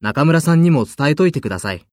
中村さんにも伝えといてください。